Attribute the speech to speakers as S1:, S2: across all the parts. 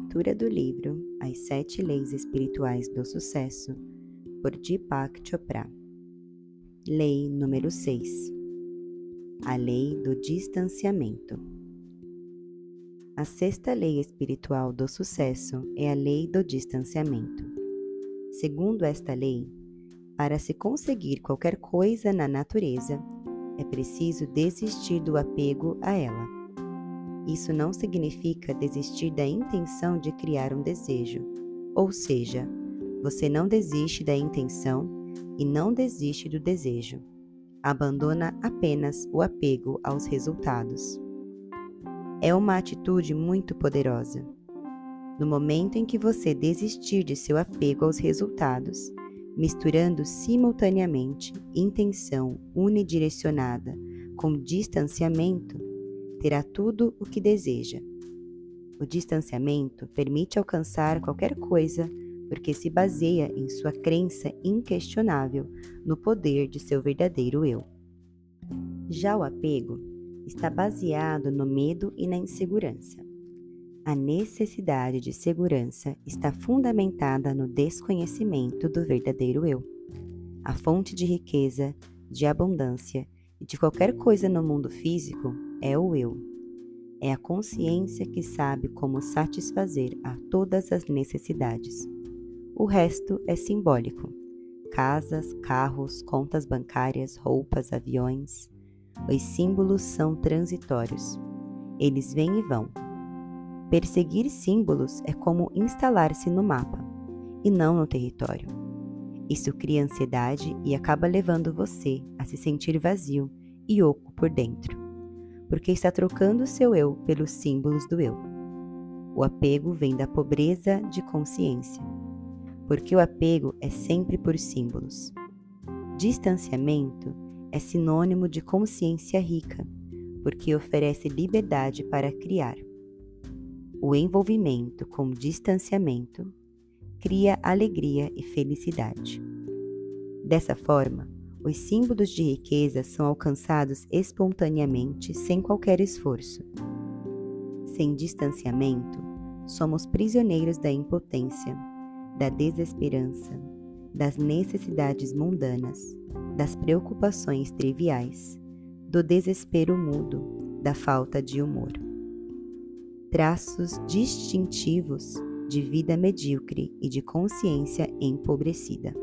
S1: leitura do livro As Sete Leis Espirituais do Sucesso, por Deepak Chopra. Lei número 6 A Lei do Distanciamento. A sexta lei espiritual do sucesso é a lei do distanciamento. Segundo esta lei, para se conseguir qualquer coisa na natureza, é preciso desistir do apego a ela isso não significa desistir da intenção de criar um desejo, ou seja, você não desiste da intenção e não desiste do desejo. Abandona apenas o apego aos resultados. É uma atitude muito poderosa. No momento em que você desistir de seu apego aos resultados, misturando simultaneamente intenção unidirecionada com distanciamento, terá tudo o que deseja. O distanciamento permite alcançar qualquer coisa porque se baseia em sua crença inquestionável no poder de seu verdadeiro eu. Já o apego está baseado no medo e na insegurança. A necessidade de segurança está fundamentada no desconhecimento do verdadeiro eu. A fonte de riqueza, de abundância e de qualquer coisa no mundo físico é o eu. É a consciência que sabe como satisfazer a todas as necessidades. O resto é simbólico: casas, carros, contas bancárias, roupas, aviões. Os símbolos são transitórios. Eles vêm e vão. Perseguir símbolos é como instalar-se no mapa e não no território. Isso cria ansiedade e acaba levando você a se sentir vazio e oco por dentro porque está trocando seu eu pelos símbolos do eu. O apego vem da pobreza de consciência, porque o apego é sempre por símbolos. Distanciamento é sinônimo de consciência rica, porque oferece liberdade para criar. O envolvimento com distanciamento cria alegria e felicidade. Dessa forma, os símbolos de riqueza são alcançados espontaneamente, sem qualquer esforço. Sem distanciamento, somos prisioneiros da impotência, da desesperança, das necessidades mundanas, das preocupações triviais, do desespero mudo, da falta de humor. Traços distintivos de vida medíocre e de consciência empobrecida.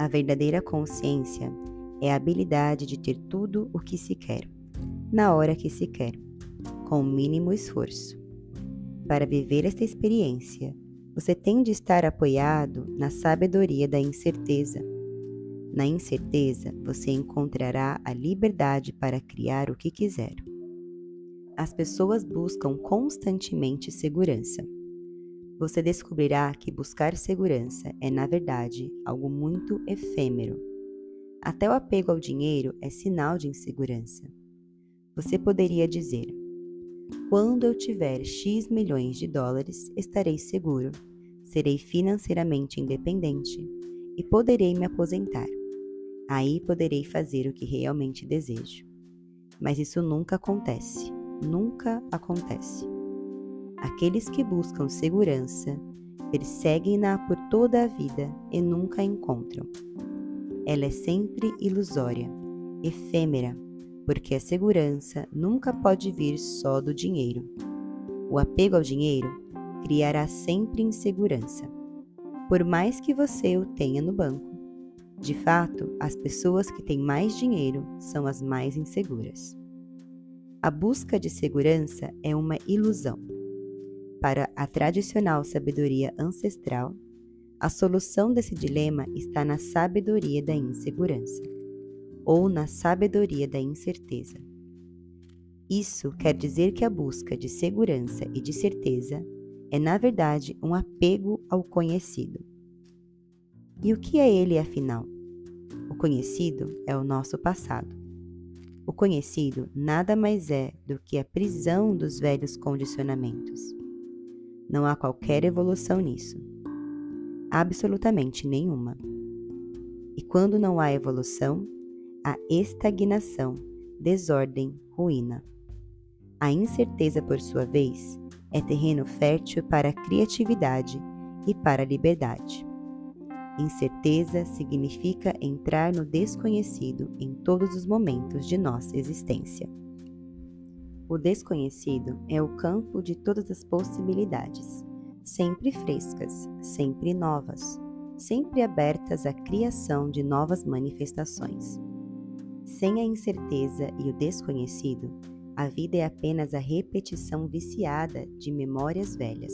S1: A verdadeira consciência é a habilidade de ter tudo o que se quer, na hora que se quer, com o mínimo esforço. Para viver esta experiência, você tem de estar apoiado na sabedoria da incerteza. Na incerteza, você encontrará a liberdade para criar o que quiser. As pessoas buscam constantemente segurança você descobrirá que buscar segurança é, na verdade, algo muito efêmero. Até o apego ao dinheiro é sinal de insegurança. Você poderia dizer: quando eu tiver X milhões de dólares, estarei seguro, serei financeiramente independente e poderei me aposentar. Aí poderei fazer o que realmente desejo. Mas isso nunca acontece. Nunca acontece. Aqueles que buscam segurança perseguem-na por toda a vida e nunca a encontram. Ela é sempre ilusória, efêmera, porque a segurança nunca pode vir só do dinheiro. O apego ao dinheiro criará sempre insegurança, por mais que você o tenha no banco. De fato, as pessoas que têm mais dinheiro são as mais inseguras. A busca de segurança é uma ilusão. Para a tradicional sabedoria ancestral, a solução desse dilema está na sabedoria da insegurança, ou na sabedoria da incerteza. Isso quer dizer que a busca de segurança e de certeza é, na verdade, um apego ao conhecido. E o que é ele, afinal? O conhecido é o nosso passado. O conhecido nada mais é do que a prisão dos velhos condicionamentos. Não há qualquer evolução nisso. Absolutamente nenhuma. E quando não há evolução, há estagnação, desordem, ruína. A incerteza, por sua vez, é terreno fértil para a criatividade e para a liberdade. Incerteza significa entrar no desconhecido em todos os momentos de nossa existência. O desconhecido é o campo de todas as possibilidades, sempre frescas, sempre novas, sempre abertas à criação de novas manifestações. Sem a incerteza e o desconhecido, a vida é apenas a repetição viciada de memórias velhas.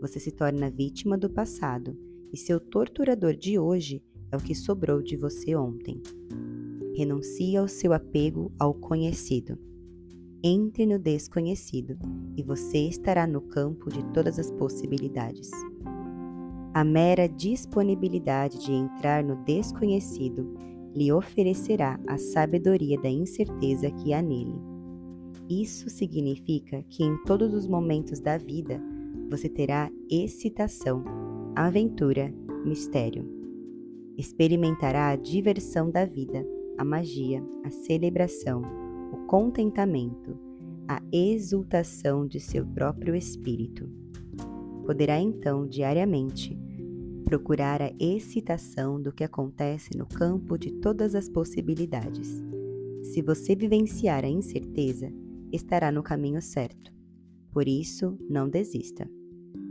S1: Você se torna vítima do passado e seu torturador de hoje é o que sobrou de você ontem. Renuncie ao seu apego ao conhecido. Entre no desconhecido e você estará no campo de todas as possibilidades. A mera disponibilidade de entrar no desconhecido lhe oferecerá a sabedoria da incerteza que há nele. Isso significa que em todos os momentos da vida você terá excitação, aventura, mistério. Experimentará a diversão da vida, a magia, a celebração, contentamento, a exultação de seu próprio espírito. Poderá então diariamente procurar a excitação do que acontece no campo de todas as possibilidades. Se você vivenciar a incerteza, estará no caminho certo. Por isso, não desista.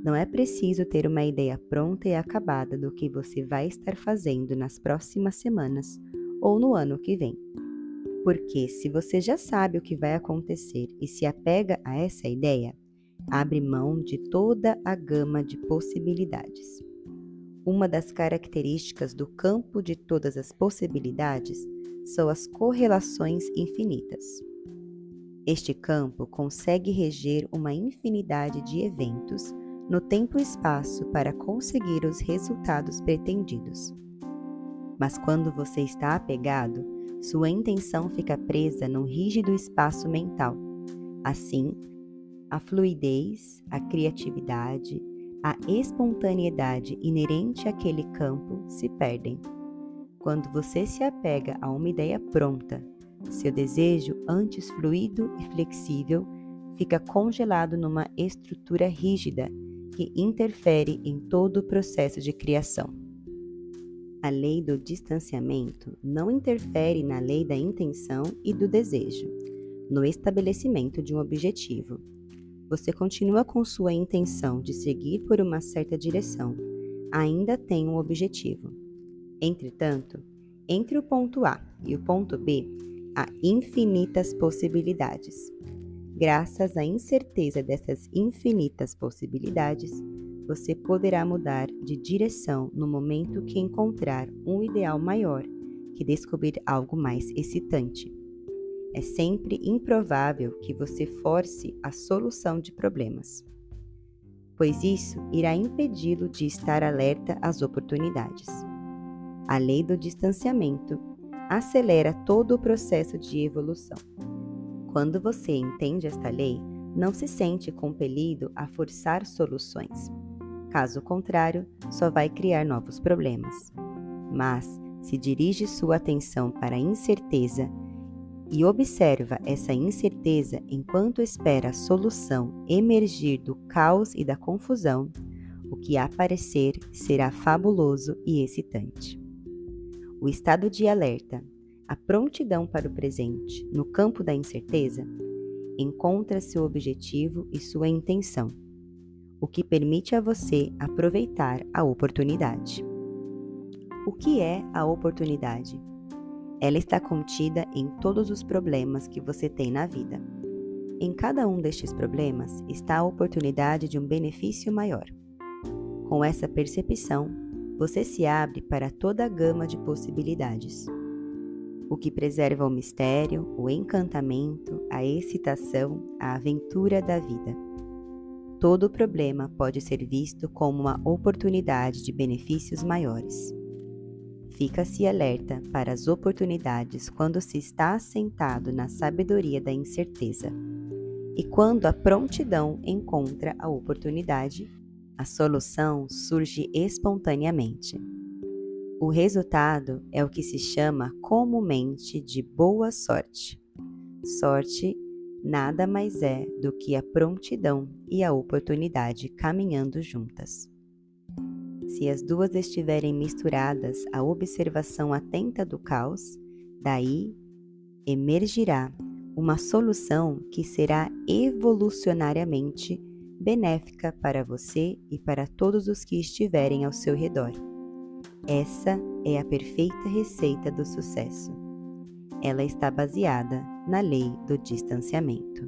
S1: Não é preciso ter uma ideia pronta e acabada do que você vai estar fazendo nas próximas semanas ou no ano que vem. Porque se você já sabe o que vai acontecer e se apega a essa ideia, abre mão de toda a gama de possibilidades. Uma das características do campo de todas as possibilidades são as correlações infinitas. Este campo consegue reger uma infinidade de eventos no tempo e espaço para conseguir os resultados pretendidos. Mas quando você está apegado, sua intenção fica presa num rígido espaço mental. Assim, a fluidez, a criatividade, a espontaneidade inerente àquele campo se perdem. Quando você se apega a uma ideia pronta, seu desejo, antes fluido e flexível, fica congelado numa estrutura rígida que interfere em todo o processo de criação. A lei do distanciamento não interfere na lei da intenção e do desejo, no estabelecimento de um objetivo. Você continua com sua intenção de seguir por uma certa direção, ainda tem um objetivo. Entretanto, entre o ponto A e o ponto B, a infinitas possibilidades. Graças à incerteza dessas infinitas possibilidades, você poderá mudar de direção no momento que encontrar um ideal maior que descobrir algo mais excitante. É sempre improvável que você force a solução de problemas, pois isso irá impedi-lo de estar alerta às oportunidades. A lei do distanciamento acelera todo o processo de evolução. Quando você entende esta lei, não se sente compelido a forçar soluções. Caso contrário, só vai criar novos problemas. Mas, se dirige sua atenção para a incerteza e observa essa incerteza enquanto espera a solução emergir do caos e da confusão, o que aparecer será fabuloso e excitante o estado de alerta, a prontidão para o presente no campo da incerteza, encontra seu objetivo e sua intenção, o que permite a você aproveitar a oportunidade. O que é a oportunidade? Ela está contida em todos os problemas que você tem na vida. Em cada um destes problemas está a oportunidade de um benefício maior. Com essa percepção, você se abre para toda a gama de possibilidades. O que preserva o mistério, o encantamento, a excitação, a aventura da vida. Todo problema pode ser visto como uma oportunidade de benefícios maiores. Fica-se alerta para as oportunidades quando se está assentado na sabedoria da incerteza. E quando a prontidão encontra a oportunidade, a solução surge espontaneamente. O resultado é o que se chama comumente de boa sorte. Sorte nada mais é do que a prontidão e a oportunidade caminhando juntas. Se as duas estiverem misturadas, a observação atenta do caos, daí emergirá uma solução que será evolucionariamente benéfica para você e para todos os que estiverem ao seu redor. Essa é a perfeita receita do sucesso. Ela está baseada na lei do distanciamento.